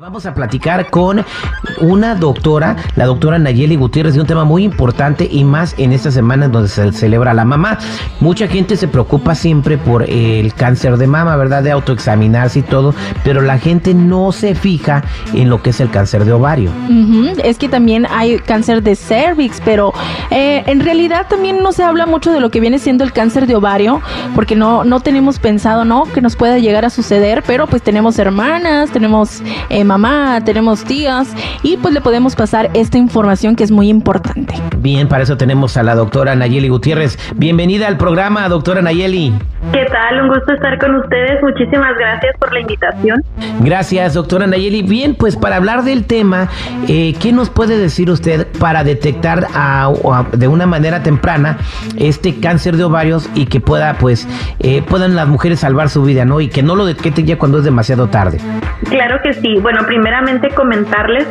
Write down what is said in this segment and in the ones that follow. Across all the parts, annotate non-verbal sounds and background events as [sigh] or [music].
Vamos a platicar con una doctora, la doctora Nayeli Gutiérrez, de un tema muy importante y más en esta semana donde se celebra la mamá. Mucha gente se preocupa siempre por el cáncer de mama, ¿verdad? De autoexaminarse y todo, pero la gente no se fija en lo que es el cáncer de ovario. Es que también hay cáncer de cervix, pero eh, en realidad también no se habla mucho de lo que viene siendo el cáncer de ovario, porque no, no tenemos pensado, ¿no? Que nos pueda llegar a suceder, pero pues tenemos hermanas, tenemos... Eh, mamá, tenemos tías y pues le podemos pasar esta información que es muy importante. Bien, para eso tenemos a la doctora Nayeli Gutiérrez. Bienvenida al programa, doctora Nayeli. ¿Qué tal? Un gusto estar con ustedes. Muchísimas gracias por la invitación. Gracias, doctora Nayeli. Bien, pues para hablar del tema, eh, ¿qué nos puede decir usted para detectar de una manera temprana este cáncer de ovarios y que pueda, pues, eh, puedan las mujeres salvar su vida, ¿no? Y que no lo detecten ya cuando es demasiado tarde. Claro que sí. Bueno, primeramente comentarles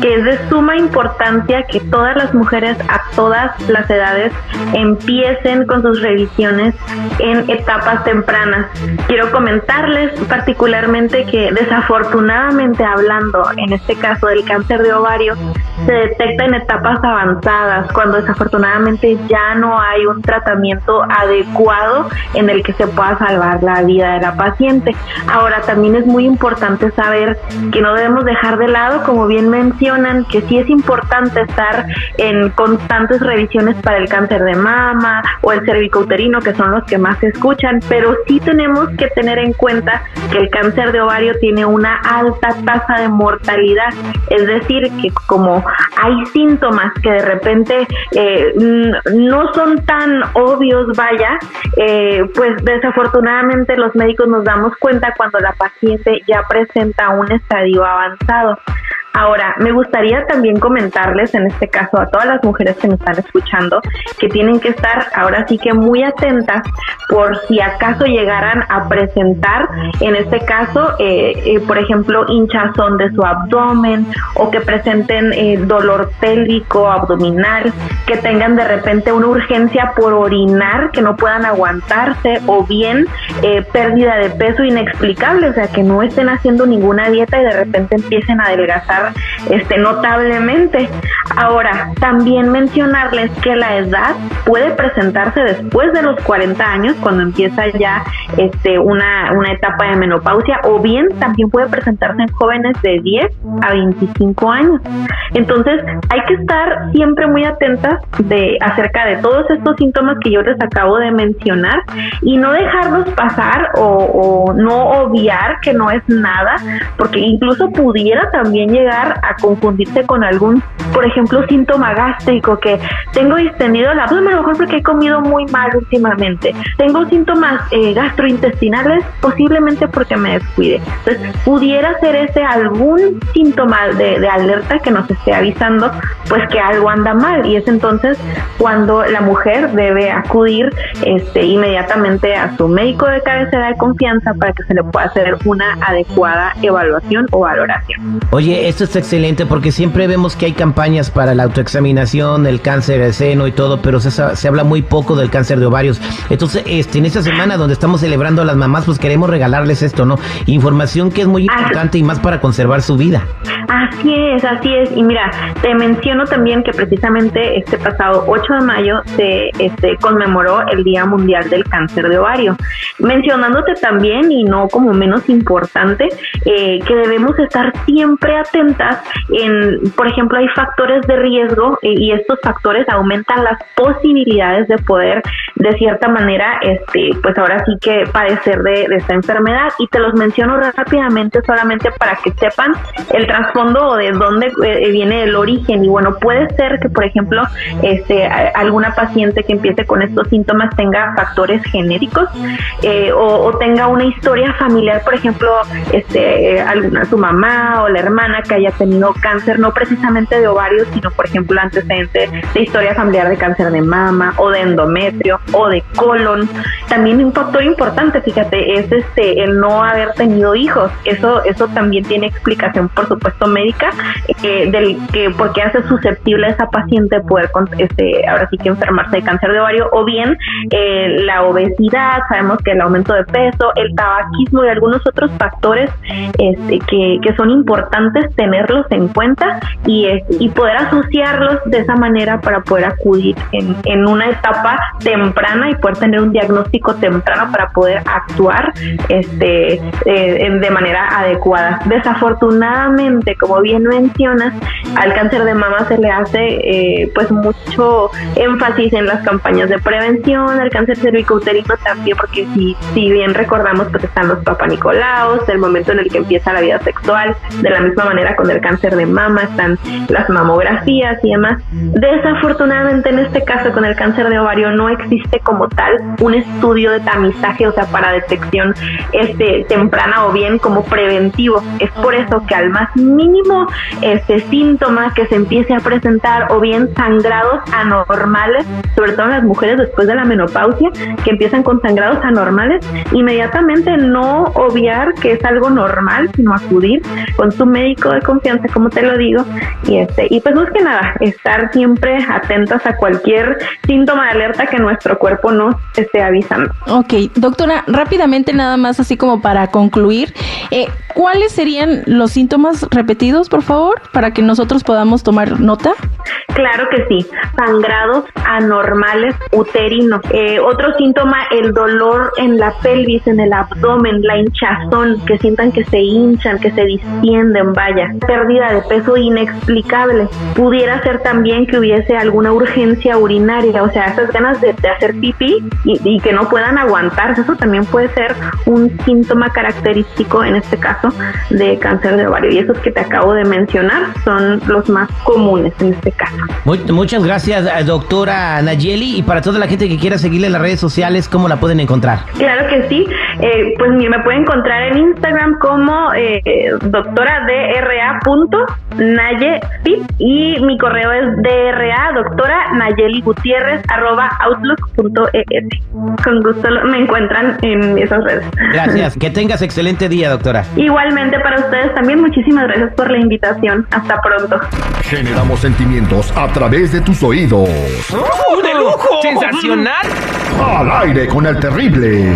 que es de suma importancia que todas las mujeres a todas las edades empiecen con sus revisiones en etapas tempranas. Quiero comentarles particularmente que desafortunadamente hablando, en este caso del cáncer de ovario, se detecta en etapas avanzadas, cuando desafortunadamente ya no hay un tratamiento adecuado en el que se pueda salvar la vida de la paciente. Ahora, también es muy importante saber que no debemos dejar de lado, como bien mencionan, que sí es importante estar en constantes revisiones para el cáncer de mama o el cervicouterino, que son los que más se escuchan, pero sí tenemos que tener en cuenta que el cáncer de ovario tiene una alta tasa de mortalidad, es decir, que como hay síntomas que de repente eh, no son tan obvios, vaya, eh, pues desafortunadamente los médicos nos damos cuenta cuando la paciente ya presenta un estadio avanzado. Ahora, me gustaría también comentarles, en este caso, a todas las mujeres que me están escuchando, que tienen que estar ahora sí que muy atentas por si acaso llegaran a presentar, en este caso, eh, eh, por ejemplo, hinchazón de su abdomen o que presenten eh, dolor pélvico, abdominal, que tengan de repente una urgencia por orinar, que no puedan aguantarse o bien pérdida de peso inexplicable, o sea, que no estén haciendo ninguna dieta y de repente empiecen a adelgazar este, notablemente. Ahora, también mencionarles que la edad puede presentarse después de los 40 años, cuando empieza ya este, una, una etapa de menopausia, o bien también puede presentarse en jóvenes de 10 a 25 años. Entonces, hay que estar siempre muy atentas de acerca de todos estos síntomas que yo les acabo de mencionar y no dejarlos pasar o, o no obviar que no es nada, porque incluso pudiera también llegar a confundirse con algún, por ejemplo, síntoma gástrico, que tengo distendido el abdomen, a lo mejor porque he comido muy mal últimamente. Tengo síntomas eh, gastrointestinales, posiblemente porque me descuide. Entonces, pudiera ser ese algún síntoma de, de alerta que nos esté avisando, pues que algo anda mal. Y es entonces cuando la mujer debe acudir este, inmediatamente a su médico de cabecera de confianza para que se le pueda hacer una adecuada evaluación o valoración. Oye, esto es excelente porque siempre vemos que hay campañas para la autoexaminación, el cáncer de seno y todo, pero se, se habla muy poco del cáncer de ovarios. Entonces, este, en esta semana donde estamos celebrando a las mamás, pues queremos regalarles esto, ¿no? Información que es muy importante y más para conservar su vida. Así es, así es. Y mira, te menciono también que precisamente este pasado 8 de mayo se este, conmemoró el Día Mundial del Cáncer de Ovario. Mencionándote también, y no como menos importante, eh, que debemos estar siempre atentas en, por ejemplo, hay factores de riesgo eh, y estos factores aumentan las posibilidades de poder, de cierta manera, este, pues ahora sí que padecer de, de esta enfermedad. Y te los menciono rápidamente solamente para que sepan el trasfondo o de dónde eh, viene el origen. Y bueno, puede ser que, por ejemplo, este, alguna paciente que empiece con estos síntomas tenga factores genéticos eh, o, tenga una historia familiar, por ejemplo, este, alguna, su mamá o la hermana que haya tenido cáncer, no precisamente de ovario, sino por ejemplo antecedente de historia familiar de cáncer de mama o de endometrio o de colon. También un factor importante, fíjate, es este el no haber tenido hijos. Eso eso también tiene explicación, por supuesto, médica eh, del que porque hace susceptible a esa paciente poder este ahora sí que enfermarse de cáncer de ovario o bien eh, la obesidad, sabemos que el aumento de peso, el tabaquismo y algunos otros factores este, que, que son importantes tenerlos en cuenta y, y poder asociarlos de esa manera para poder acudir en, en una etapa temprana y poder tener un diagnóstico temprano para poder actuar este, eh, de manera adecuada. Desafortunadamente, como bien mencionas, al cáncer de mama se le hace eh, pues mucho énfasis en las campañas de prevención, al cáncer cervicouterino también, porque si, si bien recordamos pues están los papanicolaos, el momento en el que empieza la vida sexual, de la misma manera con el cáncer de mama están las mamografías y demás. Desafortunadamente en este caso con el cáncer de ovario no existe como tal un estudio de tamizaje, o sea, para detección este temprana o bien como preventivo. Es por eso que al más mínimo este síntoma que se empiece a presentar o bien sangrados anormales, sobre todo en las mujeres después de la menopausia, que empiezan con sangrados anormales, inmediatamente no obviar que es algo normal, sino acudir con su médico de confianza, como te lo digo, y este y pues es que nada, estar siempre atentas a cualquier síntoma de alerta que nuestro cuerpo nos esté avisando. Ok, doctora, rápidamente nada más así como para concluir, eh, ¿cuáles serían los síntomas repetidos, por favor, para que nosotros podamos tomar nota? Claro que sí, sangrados anormales uterinos. Eh, otro síntoma, el dolor en la pelvis, en el abdomen, la hinchazón, que sientan que se hinchan, que se distienden, vaya. Pérdida de peso inexplicable. Pudiera ser también que hubiese alguna urgencia urinaria, o sea, esas ganas de, hacer pipí y, que no puedan aguantarse. Eso también puede ser un síntoma característico, en este caso, de cáncer de ovario. Y esos que te acabo de mencionar son los más comunes en este caso. Muchas gracias, eh, doctora Nayeli. Y para toda la gente que quiera seguirle en las redes sociales, ¿cómo la pueden encontrar? Claro que sí. Eh, pues me pueden encontrar en Instagram como eh, doctora y mi correo es dra doctora Nayeli Gutiérrez arroba outlook.es. Con gusto me encuentran en esas redes. Gracias. [laughs] Que tengas excelente día, doctora. Igualmente para ustedes también. Muchísimas gracias por la invitación. Hasta pronto. Generamos sentimientos a través de tus oídos. ¡Oh, de lujo! ¡Sensacional! Al aire con el terrible.